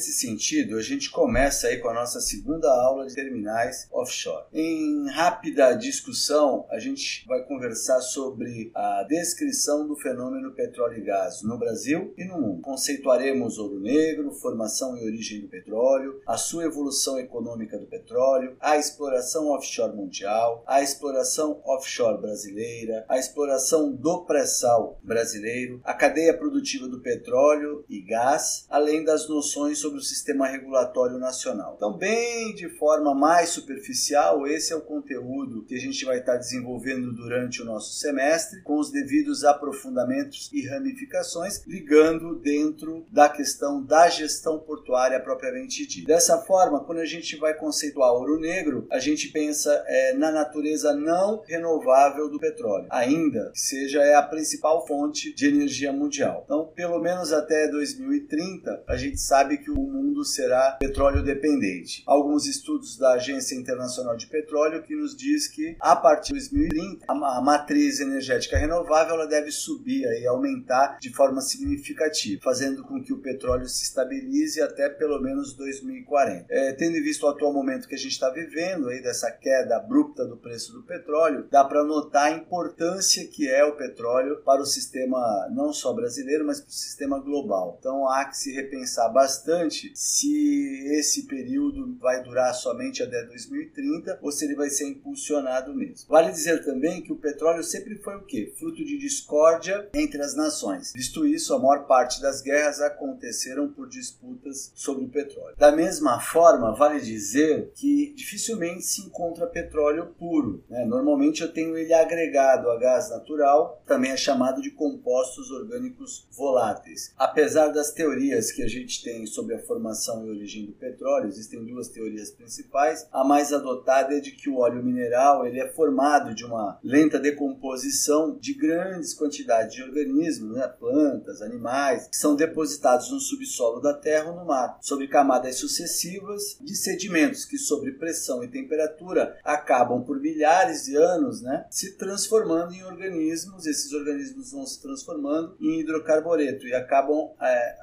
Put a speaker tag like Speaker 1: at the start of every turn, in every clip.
Speaker 1: Nesse sentido, a gente começa aí com a nossa segunda aula de terminais offshore. Em rápida discussão, a gente vai conversar sobre a descrição do fenômeno petróleo e gás no Brasil e no mundo. Conceituaremos ouro negro, formação e origem do petróleo, a sua evolução econômica do petróleo, a exploração offshore mundial, a exploração offshore brasileira, a exploração do pré-sal brasileiro, a cadeia produtiva do petróleo e gás, além das noções sobre o sistema regulatório nacional. Então, bem de forma mais superficial, esse é o conteúdo que a gente vai estar desenvolvendo durante o nosso semestre, com os devidos aprofundamentos e ramificações, ligando dentro da questão da gestão portuária propriamente dita. Dessa forma, quando a gente vai conceituar ouro negro, a gente pensa é, na natureza não renovável do petróleo, ainda que seja é a principal fonte de energia mundial. Então, pelo menos até 2030, a gente sabe que o mundo será petróleo dependente. Alguns estudos da Agência Internacional de Petróleo que nos diz que a partir de 2030 a matriz energética renovável ela deve subir e aumentar de forma significativa, fazendo com que o petróleo se estabilize até pelo menos 2040. É, tendo em vista o atual momento que a gente está vivendo aí dessa queda abrupta do preço do petróleo, dá para notar a importância que é o petróleo para o sistema não só brasileiro, mas para o sistema global. Então há que se repensar bastante se esse período vai durar somente até 2030 ou se ele vai ser impulsionado mesmo. Vale dizer também que o petróleo sempre foi o quê? Fruto de discórdia entre as nações. Visto isso, a maior parte das guerras aconteceram por disputas sobre o petróleo. Da mesma forma, vale dizer que dificilmente se encontra petróleo puro. Né? Normalmente eu tenho ele agregado a gás natural, também é chamado de compostos orgânicos voláteis. Apesar das teorias que a gente tem sobre sobre a formação e origem do petróleo, existem duas teorias principais. A mais adotada é de que o óleo mineral ele é formado de uma lenta decomposição de grandes quantidades de organismos, né, plantas, animais, que são depositados no subsolo da Terra ou no mar, sob camadas sucessivas de sedimentos que, sob pressão e temperatura, acabam por milhares de anos né, se transformando em organismos. Esses organismos vão se transformando em hidrocarbureto e acabam é,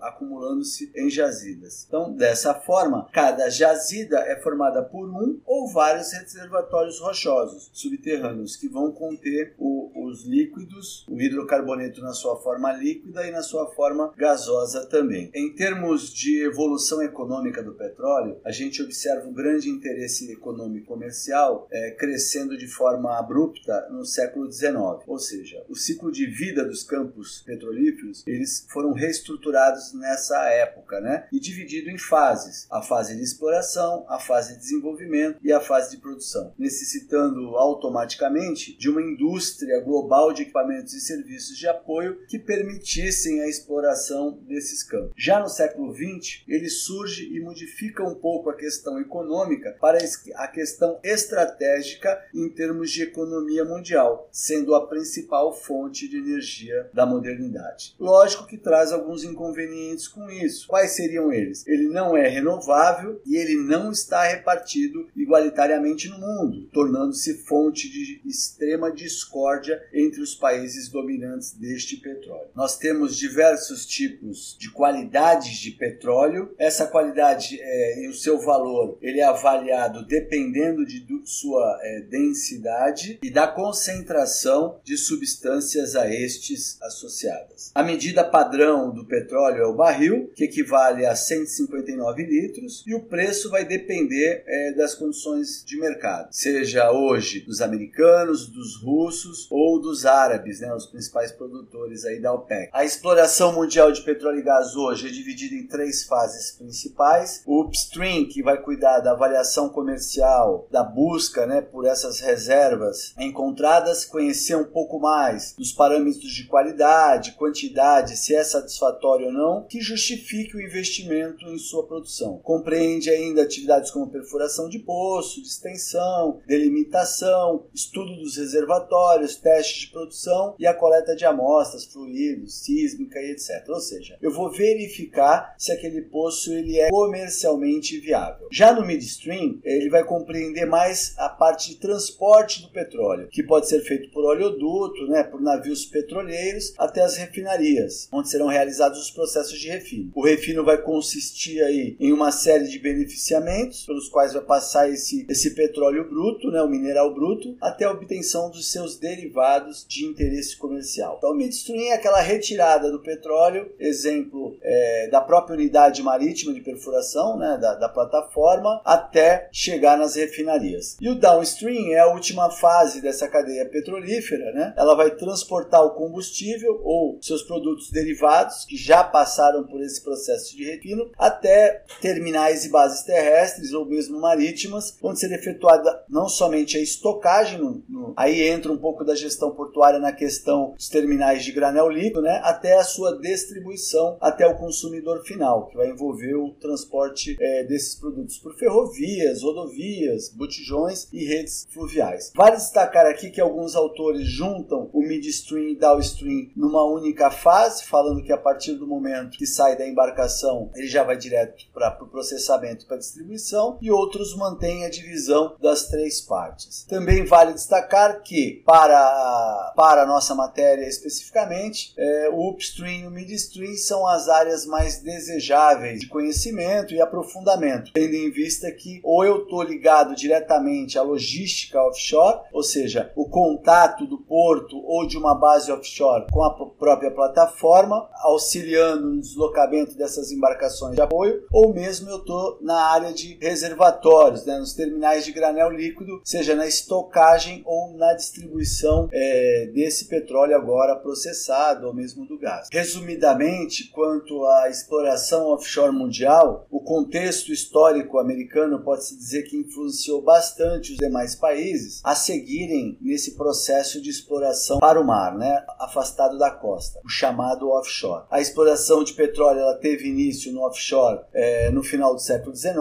Speaker 1: acumulando-se em jazidas. Então, dessa forma, cada jazida é formada por um ou vários reservatórios rochosos subterrâneos que vão conter o, os líquidos, o hidrocarboneto na sua forma líquida e na sua forma gasosa também. Em termos de evolução econômica do petróleo, a gente observa um grande interesse econômico comercial é, crescendo de forma abrupta no século XIX, ou seja, o ciclo de vida dos campos petrolíferos eles foram reestruturados nessa época né? e dividido em fases: a fase de exploração, a fase de desenvolvimento e a fase de produção, necessitando automaticamente de uma indústria global de equipamentos e serviços de apoio que permitissem a exploração desses campos. Já no século XX, ele surge e modifica um pouco a questão econômica para a questão estratégica em termos de economia mundial, sendo a principal fonte de energia da modernidade. Lógico que traz alguns inconvenientes com isso. Quais seriam eles? Ele não é renovável e ele não está repartido igualitariamente no mundo, tornando-se fonte de extrema discórdia entre os países dominantes deste petróleo. Nós temos diversos tipos de qualidades de petróleo. Essa qualidade é, e o seu valor ele é avaliado dependendo de sua é, densidade e da concentração de substâncias a estes associadas. A medida padrão do petróleo é o barril, que equivale equivale a 159 litros e o preço vai depender é, das condições de mercado, seja hoje dos americanos, dos russos ou dos árabes, né, os principais produtores aí da OPEC. A exploração mundial de petróleo e gás hoje é dividida em três fases principais: o upstream, que vai cuidar da avaliação comercial, da busca né, por essas reservas encontradas, conhecer um pouco mais dos parâmetros de qualidade, quantidade, se é satisfatório ou não, que justifique o investimento em sua produção. Compreende ainda atividades como perfuração de poço, de extensão, delimitação, estudo dos reservatórios, testes de produção e a coleta de amostras, fluidos, sísmica e etc. Ou seja, eu vou verificar se aquele poço ele é comercialmente viável. Já no midstream, ele vai compreender mais a parte de transporte do petróleo, que pode ser feito por oleoduto, né, por navios petroleiros até as refinarias, onde serão realizados os processos de refino. O refino vai consistir aí em uma série de beneficiamentos pelos quais vai passar esse, esse petróleo bruto, né, o mineral bruto, até a obtenção dos seus derivados de interesse comercial. Então, midstream é aquela retirada do petróleo, exemplo é, da própria unidade marítima de perfuração, né, da, da plataforma, até chegar nas refinarias. E o downstream é a última fase dessa cadeia petrolífera, né? Ela vai transportar o combustível ou seus produtos derivados que já passaram por esse processo de refino até terminais e bases terrestres ou mesmo marítimas, onde será efetuada não somente a estocagem, no, no, aí entra um pouco da gestão portuária na questão dos terminais de granel líquido, né? Até a sua distribuição até o consumidor final, que vai envolver o transporte é, desses produtos por ferrovias, rodovias, botijões e redes fluviais. Vale destacar aqui que alguns autores juntam o midstream e downstream numa única fase, falando que a partir do momento que sai da embarcação ele já vai direto para o pro processamento para distribuição, e outros mantêm a divisão das três partes. Também vale destacar que para, para a nossa matéria especificamente, é, o upstream e o midstream são as áreas mais desejáveis de conhecimento e aprofundamento, tendo em vista que ou eu estou ligado diretamente à logística offshore, ou seja, o contato do porto ou de uma base offshore com a própria plataforma, auxiliando no deslocamento dessas embarcações de apoio, ou mesmo eu estou na área de reservatórios, né, nos terminais de granel líquido, seja na estocagem ou na distribuição é, desse petróleo agora processado ou mesmo do gás. Resumidamente, quanto à exploração offshore mundial, o contexto histórico americano pode-se dizer que influenciou bastante os demais países a seguirem nesse processo de exploração para o mar, né, afastado da costa, o chamado offshore. A exploração de petróleo ela teve início no offshore é, no final do século XIX,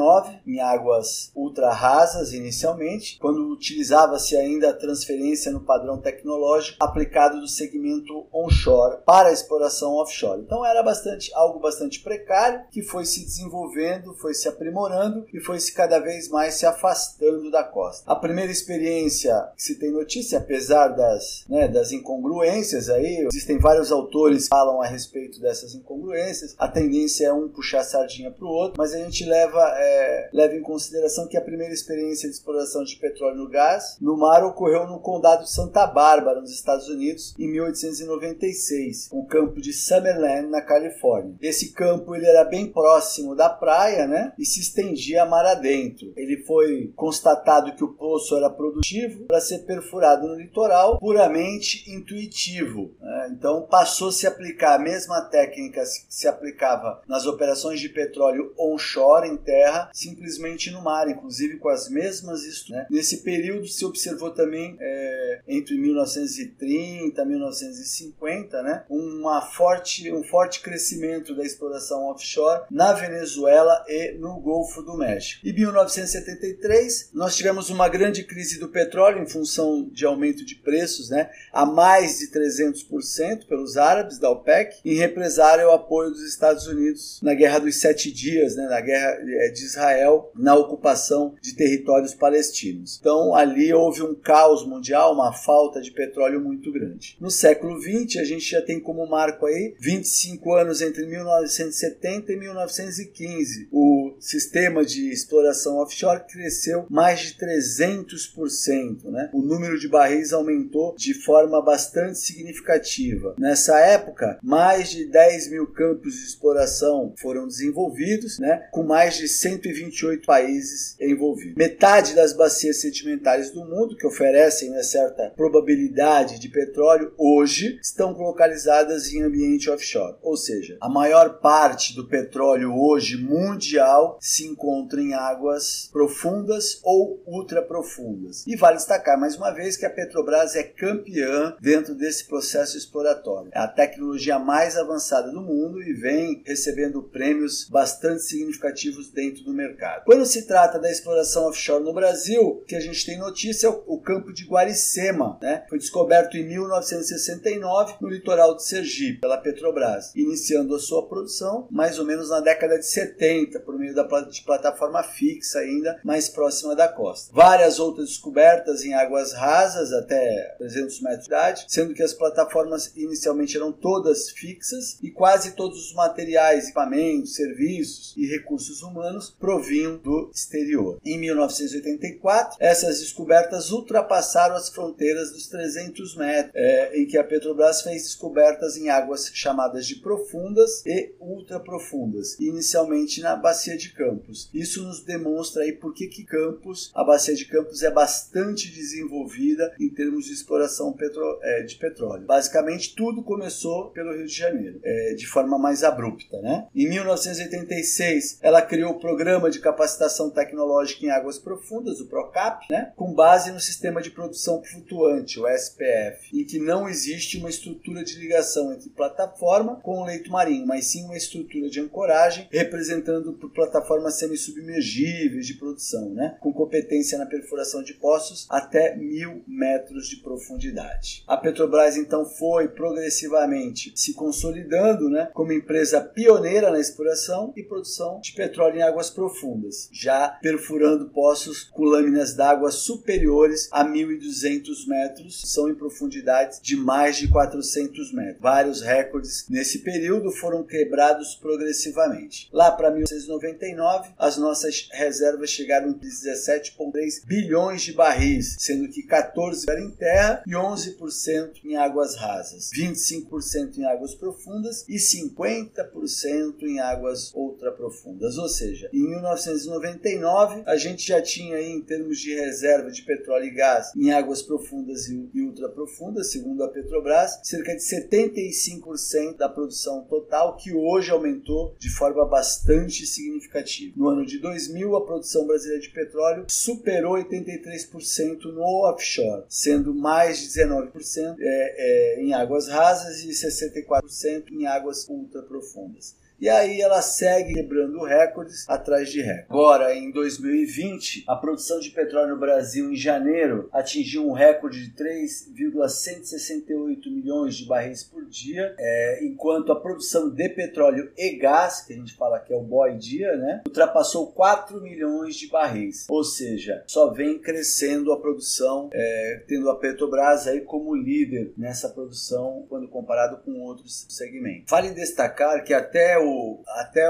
Speaker 1: em águas ultra rasas inicialmente, quando utilizava-se ainda a transferência no padrão tecnológico aplicado do segmento onshore para a exploração offshore. Então era bastante algo bastante precário que foi se desenvolvendo, foi se aprimorando e foi se cada vez mais se afastando da costa. A primeira experiência que se tem notícia, apesar das, né, das incongruências aí, existem vários autores que falam a respeito dessas incongruências. A tendência é um puxar a sardinha para o outro, mas a gente leva, é, leva em consideração que a primeira experiência de exploração de petróleo e gás no mar ocorreu no condado de Santa Bárbara, nos Estados Unidos, em 1896, um campo de Summerland, na Califórnia. Esse campo ele era bem próximo da praia, né, e se estendia a mar adentro. Ele foi constatado que o poço era produtivo para ser perfurado no litoral, puramente intuitivo. Né? Então passou -se a se aplicar a mesma técnica que se aplicava nas operações de petróleo onshore em terra, simplesmente no mar, inclusive com as mesmas né? Nesse período se observou também é, entre 1930 e 1950, né, uma forte, um forte crescimento da exploração offshore na Venezuela e no Golfo do México. Em 1973 nós tivemos uma grande crise do petróleo em função de aumento de preços, né, a mais de 300% pelos árabes da OPEC, em represário ao apoio dos Estados Unidos na Guerra dos Sete Dias, né, na guerra é, de Israel, na ocupação de territórios palestinos. Então ali houve um caos mundial, uma falta de petróleo muito grande. No século XX a gente já tem como marco aí 25 anos entre 1970 e 1915. O sistema de exploração offshore cresceu mais de 300%, né? O número de barris aumentou de forma bastante significativa. Nessa época, mais de 10 mil campos de exploração foram desenvolvidos, né? Com mais de 128 países envolvidos. Metade das bacias sedimentares do mundo que oferecem uma certa probabilidade de petróleo hoje estão localizadas em ambiente offshore, ou seja, a maior parte do petróleo hoje mundial se encontra em águas profundas ou ultraprofundas. E vale destacar mais uma vez que a Petrobras é campeã dentro desse processo exploratório. É a tecnologia mais avançada do mundo e vem vem recebendo prêmios bastante significativos dentro do mercado. Quando se trata da exploração offshore no Brasil, que a gente tem notícia é o campo de Guaricema, né? Foi descoberto em 1969 no litoral de Sergipe pela Petrobras, iniciando a sua produção mais ou menos na década de 70 por meio da de plataforma fixa ainda mais próxima da costa. Várias outras descobertas em águas rasas até 300 metros de idade, sendo que as plataformas inicialmente eram todas fixas e quase todos os materiais, equipamentos, serviços e recursos humanos provinham do exterior. Em 1984, essas descobertas ultrapassaram as fronteiras dos 300 metros, é, em que a Petrobras fez descobertas em águas chamadas de profundas e ultraprofundas, inicialmente na bacia de Campos. Isso nos demonstra aí por que, que Campos, a bacia de Campos é bastante desenvolvida em termos de exploração petro, é, de petróleo. Basicamente, tudo começou pelo Rio de Janeiro, é, de forma mais abrupta. Né? Em 1986, ela criou o Programa de Capacitação Tecnológica em Águas Profundas, o PROCAP, né? com base no Sistema de Produção Flutuante, o SPF, em que não existe uma estrutura de ligação entre plataforma com o leito marinho, mas sim uma estrutura de ancoragem representando plataformas semi-submergíveis de produção, né? com competência na perfuração de poços até mil metros de profundidade. A Petrobras então foi progressivamente se consolidando né, como empresa pioneira na exploração e produção de petróleo em águas profundas, já perfurando poços com lâminas d'água superiores a 1.200 metros, são em profundidades de mais de 400 metros. Vários recordes nesse período foram quebrados progressivamente. Lá para 1999, as nossas reservas chegaram a 17,3 bilhões de barris, sendo que 14 eram em terra e 11% em águas rasas, 25% em águas profundas e 50% em águas ultraprofundas. Ou seja, em 1999 a gente já tinha aí em termos de reserva de petróleo e gás em águas profundas e ultraprofundas, segundo a Petrobras, cerca de 75% da produção total, que hoje aumentou de forma bastante significativa. No ano de 2000, a produção brasileira de petróleo superou 83% no offshore, sendo mais de 19% é, é, em águas rasas e 64% em águas ultraprofundas. E aí ela segue quebrando recordes atrás de recordes. Agora, em 2020, a produção de petróleo no Brasil em janeiro atingiu um recorde de 3,168 milhões de barris por dia, é, enquanto a produção de petróleo e gás, que a gente fala que é o boy dia, né, ultrapassou 4 milhões de barris. Ou seja, só vem crescendo a produção, é, tendo a Petrobras aí como líder nessa produção quando comparado com outros segmentos. Vale destacar que até o até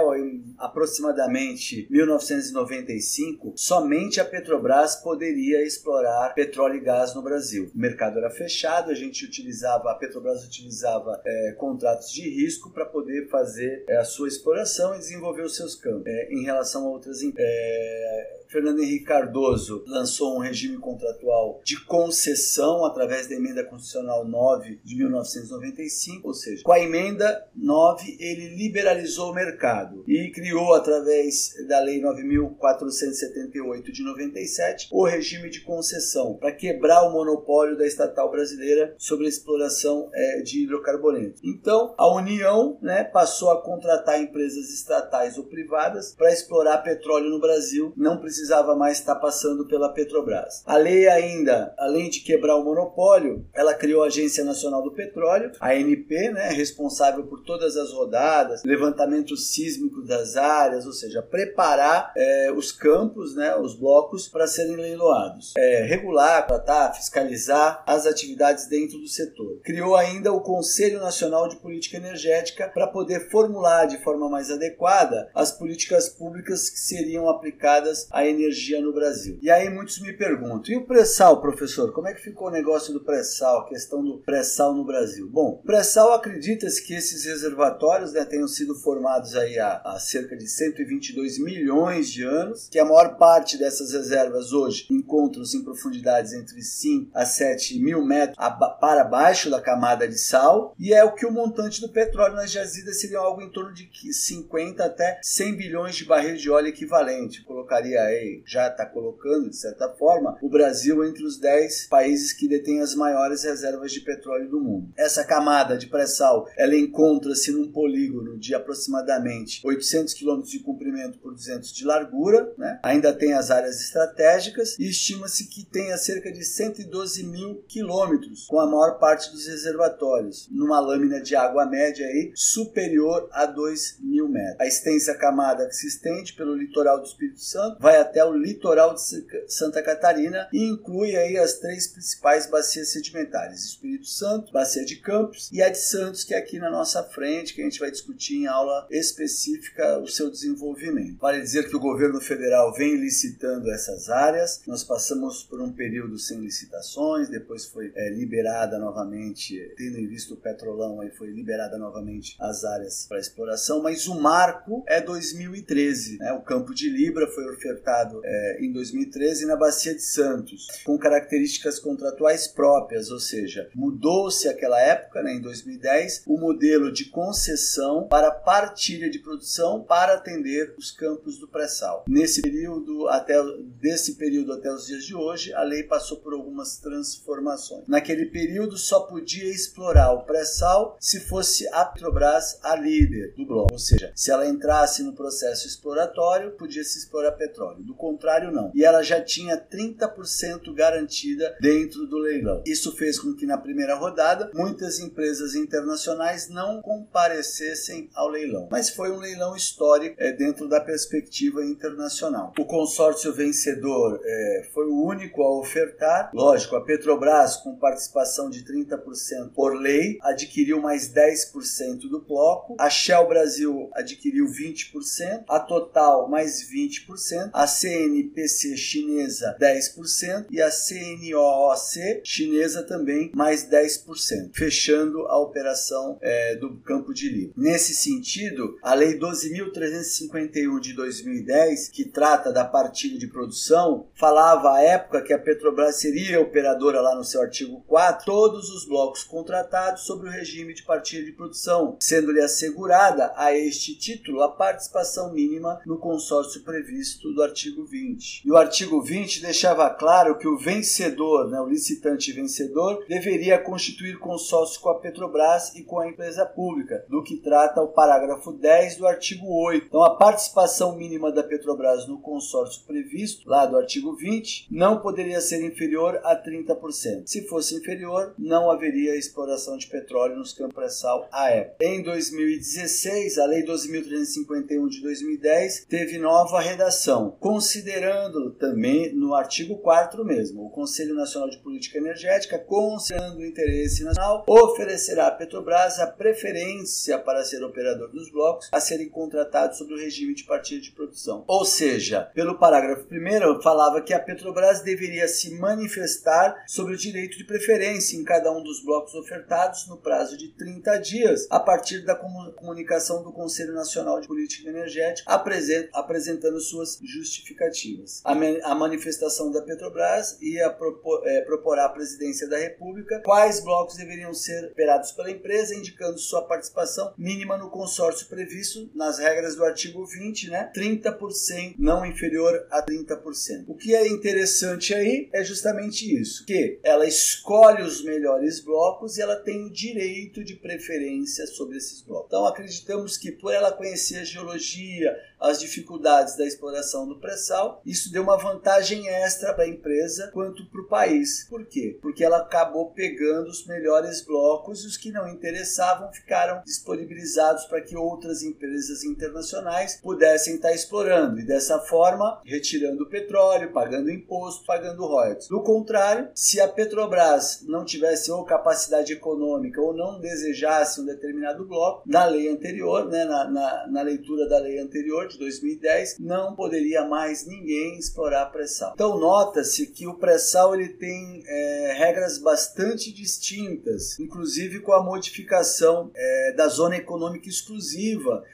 Speaker 1: aproximadamente 1995, somente a Petrobras poderia explorar petróleo e gás no Brasil. O mercado era fechado, a gente utilizava, a Petrobras utilizava é, contratos de risco para poder fazer é, a sua exploração e desenvolver os seus campos. É, em relação a outras empresas, é, Fernando Henrique Cardoso lançou um regime contratual de concessão através da emenda constitucional 9 de 1995, ou seja, com a emenda 9 ele liberalizou o mercado e criou através da lei 9478 de 97 o regime de concessão para quebrar o monopólio da estatal brasileira sobre a exploração é, de hidrocarbonetos. Então, a União né, passou a contratar empresas estatais ou privadas para explorar petróleo no Brasil, não precisa precisava mais estar passando pela Petrobras. A lei ainda, além de quebrar o monopólio, ela criou a Agência Nacional do Petróleo, a ANP, né, responsável por todas as rodadas, levantamento sísmico das áreas, ou seja, preparar é, os campos, né, os blocos para serem leiloados, é, regular, tratar, fiscalizar as atividades dentro do setor. Criou ainda o Conselho Nacional de Política Energética para poder formular de forma mais adequada as políticas públicas que seriam aplicadas a energia no Brasil. E aí muitos me perguntam: e o pré-sal, professor? Como é que ficou o negócio do pré-sal, a questão do pré-sal no Brasil? Bom, pré-sal acredita-se que esses reservatórios né, tenham sido formados aí há, há, cerca de 122 milhões de anos, que a maior parte dessas reservas hoje encontram-se em profundidades entre 5 a 7 mil metros para baixo da camada de sal, e é o que o montante do petróleo nas jazidas seria algo em torno de 50 até 100 bilhões de barris de óleo equivalente. Colocaria aí aí já está colocando, de certa forma, o Brasil entre os 10 países que detêm as maiores reservas de petróleo do mundo. Essa camada de pré-sal, ela encontra-se num polígono de aproximadamente 800 km de comprimento por 200 de largura, né? ainda tem as áreas estratégicas e estima-se que tenha cerca de 112 mil quilômetros, com a maior parte dos reservatórios, numa lâmina de água média aí, superior a 2 mil metros. A extensa camada que se estende pelo litoral do Espírito Santo vai até o litoral de Santa Catarina e inclui aí as três principais bacias sedimentares: Espírito Santo, Bacia de Campos e a de Santos, que é aqui na nossa frente, que a gente vai discutir em aula específica o seu desenvolvimento. Vale dizer que o governo federal vem licitando essas áreas. Nós passamos por um período sem licitações, depois foi é, liberada novamente, tendo em vista o petrolão, aí foi liberada novamente as áreas para exploração, mas o marco é 2013. Né? O campo de Libra foi ofertado é, em 2013 na Bacia de Santos, com características contratuais próprias, ou seja, mudou-se aquela época, né, em 2010, o modelo de concessão para partilha de produção para atender os campos do pré-sal. Nesse período, até desse período até os dias de hoje, a lei passou por algumas transformações. Naquele período só podia explorar o pré-sal se fosse a Petrobras a líder do bloco, ou seja, se ela entrasse no processo exploratório, podia se explorar petróleo. Do contrário, não. E ela já tinha 30% garantida dentro do leilão. Isso fez com que na primeira rodada muitas empresas internacionais não comparecessem ao leilão. Mas foi um leilão histórico é, dentro da perspectiva internacional. O consórcio vencedor é, foi o único a ofertar. Lógico, a Petrobras, com participação de 30% por lei, adquiriu mais 10% do bloco. A Shell Brasil adquiriu 20%. A Total, mais 20%. A CNPC chinesa, 10%. E a CNOOC chinesa também, mais 10%, fechando a operação é, do campo de livro. Nesse sentido, a Lei 12.351 de 2010, que trata da partilha de produção, falava à época que a Petrobras seria operadora lá no seu artigo 4, todos os blocos contratados sobre o regime de partilha de produção, sendo-lhe assegurada a este título a participação mínima no consórcio previsto do artigo 20. E o artigo 20 deixava claro que o vencedor, né, o licitante vencedor, deveria constituir consórcio com a Petrobras e com a empresa pública, do que trata o parágrafo 10 do artigo 8. Então, a participação mínima da Petrobras no consórcio previsto, lá do artigo 20, não poderia ser inferior a 30%. Se fosse inferior, não haveria exploração de petróleo nos campos pré-sal à época. Em 2016, a Lei 12.351 de 2010 teve nova redação, considerando também no artigo 4 mesmo, o Conselho Nacional de Política Energética, considerando o interesse nacional, oferecerá à Petrobras a preferência para ser operador dos blocos a serem contratados sob o regime de partilha de produção. Ou seja, pelo parágrafo 1 falava que a Petrobras deveria se manifestar sobre o direito de preferência em cada um dos blocos ofertados no prazo de 30 dias, a partir da comunicação do Conselho Nacional de Política Energética, apresentando suas justificativas. A, manifestação da Petrobras ia propor, é, propor à presidência da República quais blocos deveriam ser operados pela empresa, indicando sua participação mínima no consórcio previsto nas regras do artigo 20, né? 30%, não inferior a 30%. O que é interessante aí é justamente isso, que ela escolhe os melhores blocos e ela tem o direito de preferência sobre esses blocos. Então acreditamos que por ela conhecer a geologia, as dificuldades da exploração do pré-sal, isso deu uma vantagem extra para a empresa quanto para o país. Por quê? Porque ela acabou pegando os melhores blocos e os que não interessavam ficaram disponibilizados para que outras empresas internacionais pudessem estar explorando e dessa forma retirando o petróleo, pagando imposto, pagando royalties. Do contrário, se a Petrobras não tivesse ou capacidade econômica ou não desejasse um determinado bloco, na lei anterior, né, na, na, na leitura da lei anterior, de 2010, não poderia mais ninguém explorar pré-sal. Então nota-se que o pré-sal ele tem é, regras bastante distintas, inclusive com a modificação é, da zona econômica exclusiva,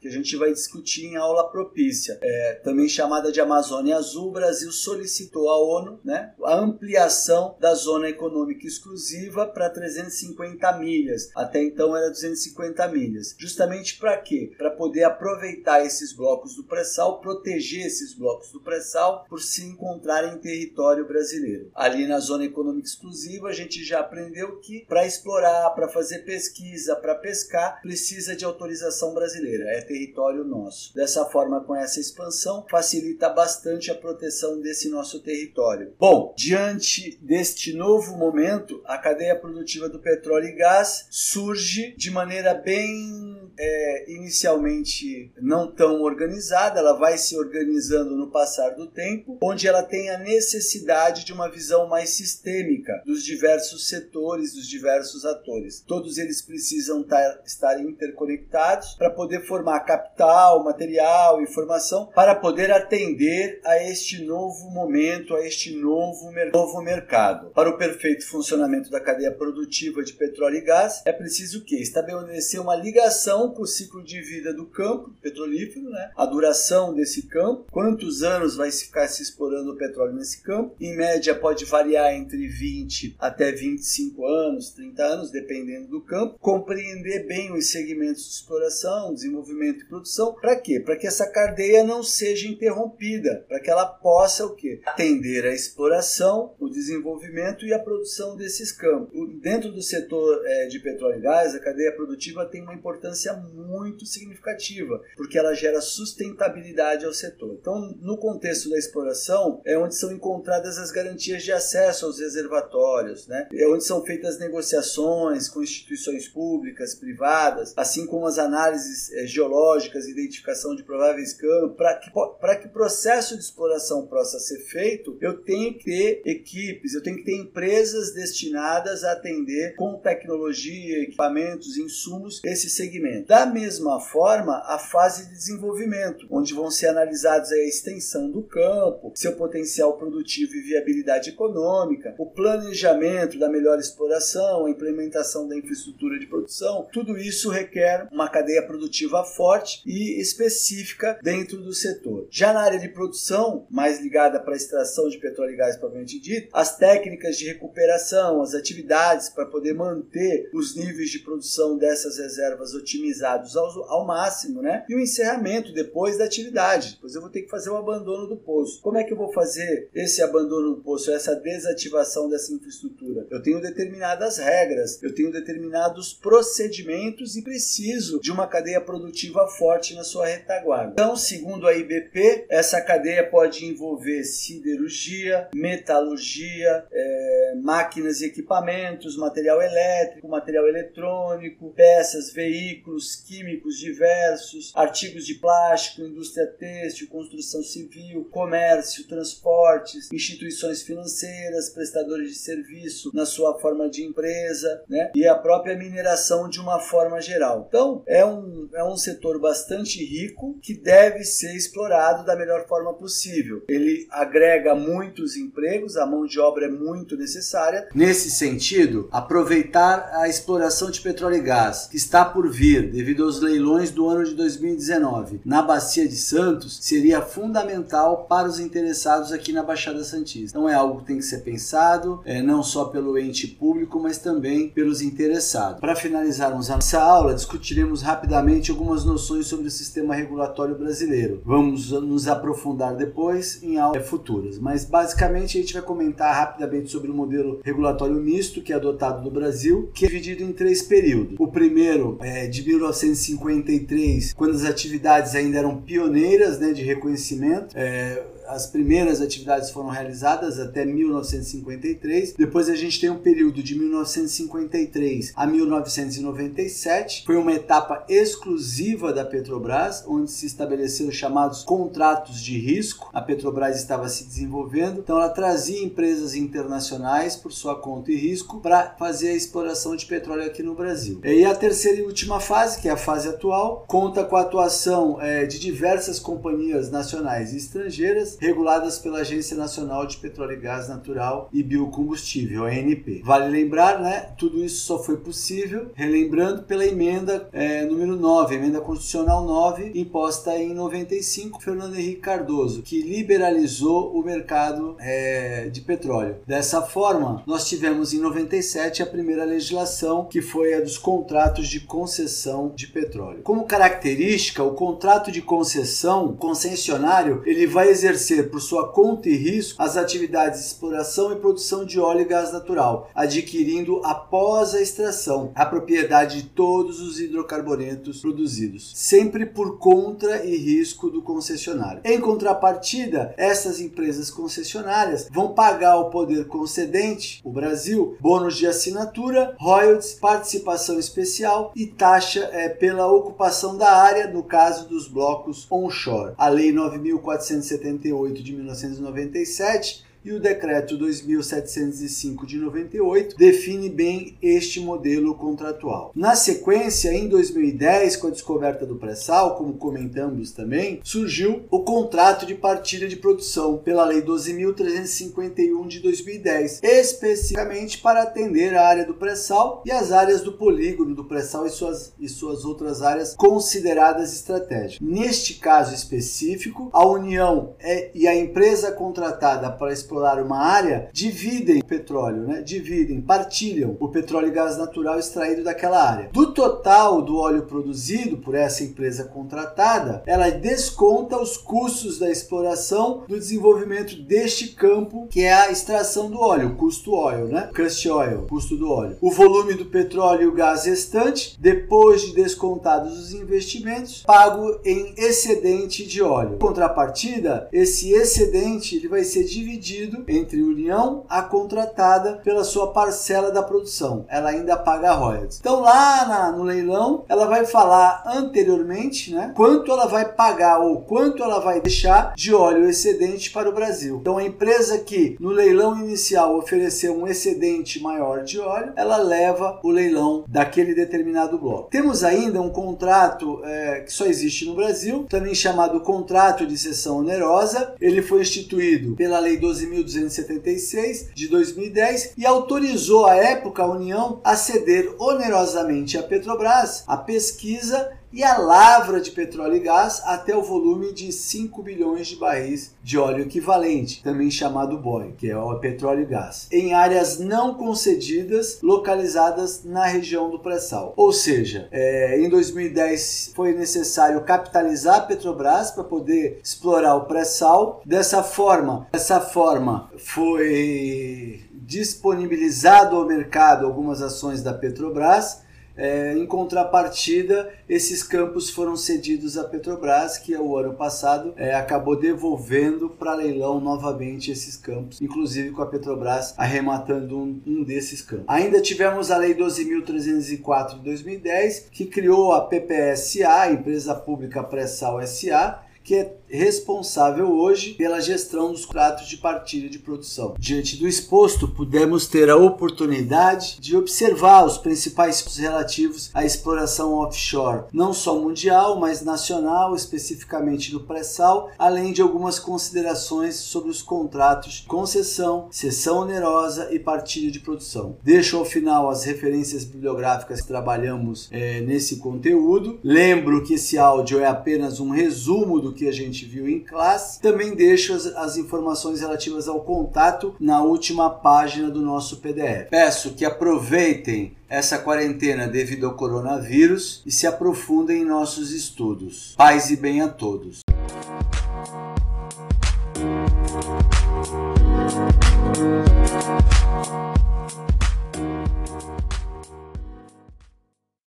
Speaker 1: que a gente vai discutir em aula propícia, é, também chamada de Amazônia Azul. O Brasil solicitou à ONU né, a ampliação da zona econômica exclusiva para 350 milhas. Até então era 250 milhas. Justamente para quê? Para poder aproveitar esses blocos do pré-sal, proteger esses blocos do pré-sal por se encontrar em território brasileiro. Ali na zona econômica exclusiva, a gente já aprendeu que para explorar, para fazer pesquisa, para pescar, precisa de autorização brasileira, é território nosso. Dessa forma, com essa expansão, facilita bastante a proteção desse nosso território. Bom, diante deste novo momento, a cadeia produtiva do petróleo e gás surge de maneira bem é, inicialmente não tão organizada, ela vai se organizando no passar do tempo, onde ela tem a necessidade de uma visão mais sistêmica dos diversos setores, dos diversos atores. Todos eles precisam tar, estar interconectados para poder formar capital, material, informação, para poder atender a este novo momento, a este novo, novo mercado. Para o perfeito funcionamento da cadeia produtiva de petróleo e gás, é preciso que estabelecer uma ligação com o ciclo de vida do campo petrolífero, né? a duração desse campo, quantos anos vai ficar se explorando o petróleo nesse campo. Em média, pode variar entre 20 até 25 anos, 30 anos, dependendo do campo. Compreender bem os segmentos de exploração, desenvolvimento e produção. Para quê? Para que essa cadeia não seja interrompida, para que ela possa o quê? atender a exploração, o desenvolvimento e a produção desses campos. Dentro do setor é, de petróleo e gás, a cadeia produtiva tem uma importância muito significativa, porque ela gera sustentabilidade ao setor. Então, no contexto da exploração, é onde são encontradas as garantias de acesso aos reservatórios, né? é onde são feitas negociações com instituições públicas, privadas, assim como as análises é, geológicas, identificação de prováveis campos, para que, que o processo de exploração possa ser feito, eu tenho que ter equipes, eu tenho que ter empresas destinadas a atender com tecnologia, equipamentos, insumos esse segmento. Da mesma forma, a fase de desenvolvimento, onde vão ser analisados a extensão do campo, seu potencial produtivo e viabilidade econômica, o planejamento da melhor exploração, a implementação da infraestrutura de produção, tudo isso requer uma cadeia produtiva forte e específica dentro do setor. Já na área de produção, mais ligada para a extração de petróleo e gás propriamente dito, as técnicas de recuperação, as atividades para poder manter os níveis de produção dessas reservas otimizados ao, ao máximo, né? E o encerramento depois da atividade. Depois eu vou ter que fazer o abandono do poço. Como é que eu vou fazer esse abandono do poço, essa desativação dessa infraestrutura? Eu tenho determinadas regras, eu tenho determinados procedimentos e preciso de uma cadeia produtiva forte na sua retaguarda. Então, segundo a IBP, essa cadeia pode envolver siderurgia, metalurgia, é, máquinas e equipamentos, material elétrico, material eletrônico, peças, veículos, químicos diversos, artigos de plástico, indústria têxtil, construção civil, comércio, transportes, instituições financeiras, prestadores de serviço na sua forma de empresa, né? E a própria mineração de uma forma geral. Então, é um, é um setor bastante rico que deve ser explorado da melhor forma possível. Ele agrega muitos empregos, a mão de obra é muito necessária. Nesse sentido, aproveitar a exploração de petróleo e gás que está por vir devido aos leilões do ano de 2019 na Bacia de Santos seria fundamental para os interessados aqui na Baixada Santista. Então é algo que tem que ser pensado, é, não só pelo ente público, mas também pelos interessados. Para finalizarmos a nossa aula, discutiremos rapidamente algumas noções sobre o sistema regulatório brasileiro. Vamos nos aprofundar depois em aulas futuras, mas basicamente a gente vai comentar rapidamente sobre o modelo regulatório misto que é adotado no Brasil, que é dividido em três períodos. O primeiro é de 1953, quando as atividades ainda eram pioneiras né, de reconhecimento. É, as primeiras atividades foram realizadas até 1953. Depois a gente tem um período de 1953 a 1997. Foi uma etapa exclusiva da Petrobras, onde se estabeleceram chamados contratos de risco. A Petrobras estava se desenvolvendo, então ela trazia empresas internacionais por sua conta e risco para fazer a exploração de petróleo aqui no Brasil. E a terceira e última fase, que é a fase atual, conta com a atuação é, de diversas companhias nacionais e estrangeiras reguladas pela Agência Nacional de Petróleo e Gás Natural e Biocombustível, ANP. Vale lembrar, né, tudo isso só foi possível, relembrando, pela emenda é, número 9, emenda constitucional 9, imposta em 95, Fernando Henrique Cardoso, que liberalizou o mercado é, de petróleo. Dessa forma, nós tivemos em 97 a primeira legislação, que foi a dos contratos de concessão de petróleo. Como característica, o contrato de concessão, concessionário, ele vai exercer exercer por sua conta e risco as atividades de exploração e produção de óleo e gás natural, adquirindo após a extração a propriedade de todos os hidrocarbonetos produzidos, sempre por conta e risco do concessionário. Em contrapartida, essas empresas concessionárias vão pagar ao poder concedente, o Brasil, bônus de assinatura, royalties, participação especial e taxa é, pela ocupação da área, no caso dos blocos onshore. A Lei 9478 de 1997 e o decreto 2705 de 98 define bem este modelo contratual. Na sequência, em 2010, com a descoberta do pré-sal, como comentamos também, surgiu o contrato de partilha de produção pela lei 12351 de 2010, especificamente para atender a área do pré-sal e as áreas do polígono do pré-sal e suas, e suas outras áreas consideradas estratégicas. Neste caso específico, a União é, e a empresa contratada para explorar uma área dividem o petróleo, né? dividem, partilham o petróleo e gás natural extraído daquela área. Do total do óleo produzido por essa empresa contratada, ela desconta os custos da exploração do desenvolvimento deste campo, que é a extração do óleo, custo oil, né? Cost oil, custo do óleo. O volume do petróleo e o gás restante, depois de descontados os investimentos, pago em excedente de óleo. Contrapartida, esse excedente ele vai ser dividido dividido entre União a contratada pela sua parcela da produção. Ela ainda paga royalties. Então lá na, no leilão ela vai falar anteriormente, né, quanto ela vai pagar ou quanto ela vai deixar de óleo excedente para o Brasil. Então a empresa que no leilão inicial ofereceu um excedente maior de óleo, ela leva o leilão daquele determinado bloco. Temos ainda um contrato é, que só existe no Brasil, também chamado contrato de cessão onerosa. Ele foi instituído pela Lei 12 12.276 de 2010 e autorizou à época a União a ceder onerosamente à Petrobras a pesquisa e a lavra de petróleo e gás até o volume de 5 bilhões de barris de óleo equivalente, também chamado BOI, que é o petróleo e gás, em áreas não concedidas localizadas na região do pré-sal. Ou seja, é, em 2010 foi necessário capitalizar a Petrobras para poder explorar o pré-sal. Dessa forma, dessa forma foi disponibilizado ao mercado algumas ações da Petrobras é, em contrapartida, esses campos foram cedidos à Petrobras, que o ano passado é, acabou devolvendo para leilão novamente esses campos, inclusive com a Petrobras arrematando um, um desses campos. Ainda tivemos a Lei 12.304 de 2010, que criou a PPSA, Empresa Pública Pré-Sal SA, que é responsável hoje pela gestão dos contratos de partilha de produção. Diante do exposto, pudemos ter a oportunidade de observar os principais relativos à exploração offshore, não só mundial, mas nacional, especificamente no pré-sal, além de algumas considerações sobre os contratos de concessão, cessão onerosa e partilha de produção. Deixo ao final as referências bibliográficas que trabalhamos é, nesse conteúdo. Lembro que esse áudio é apenas um resumo do que a gente viu em classe. Também deixo as, as informações relativas ao contato na última página do nosso PDF. Peço que aproveitem essa quarentena devido ao coronavírus e se aprofundem em nossos estudos. Paz e bem a todos.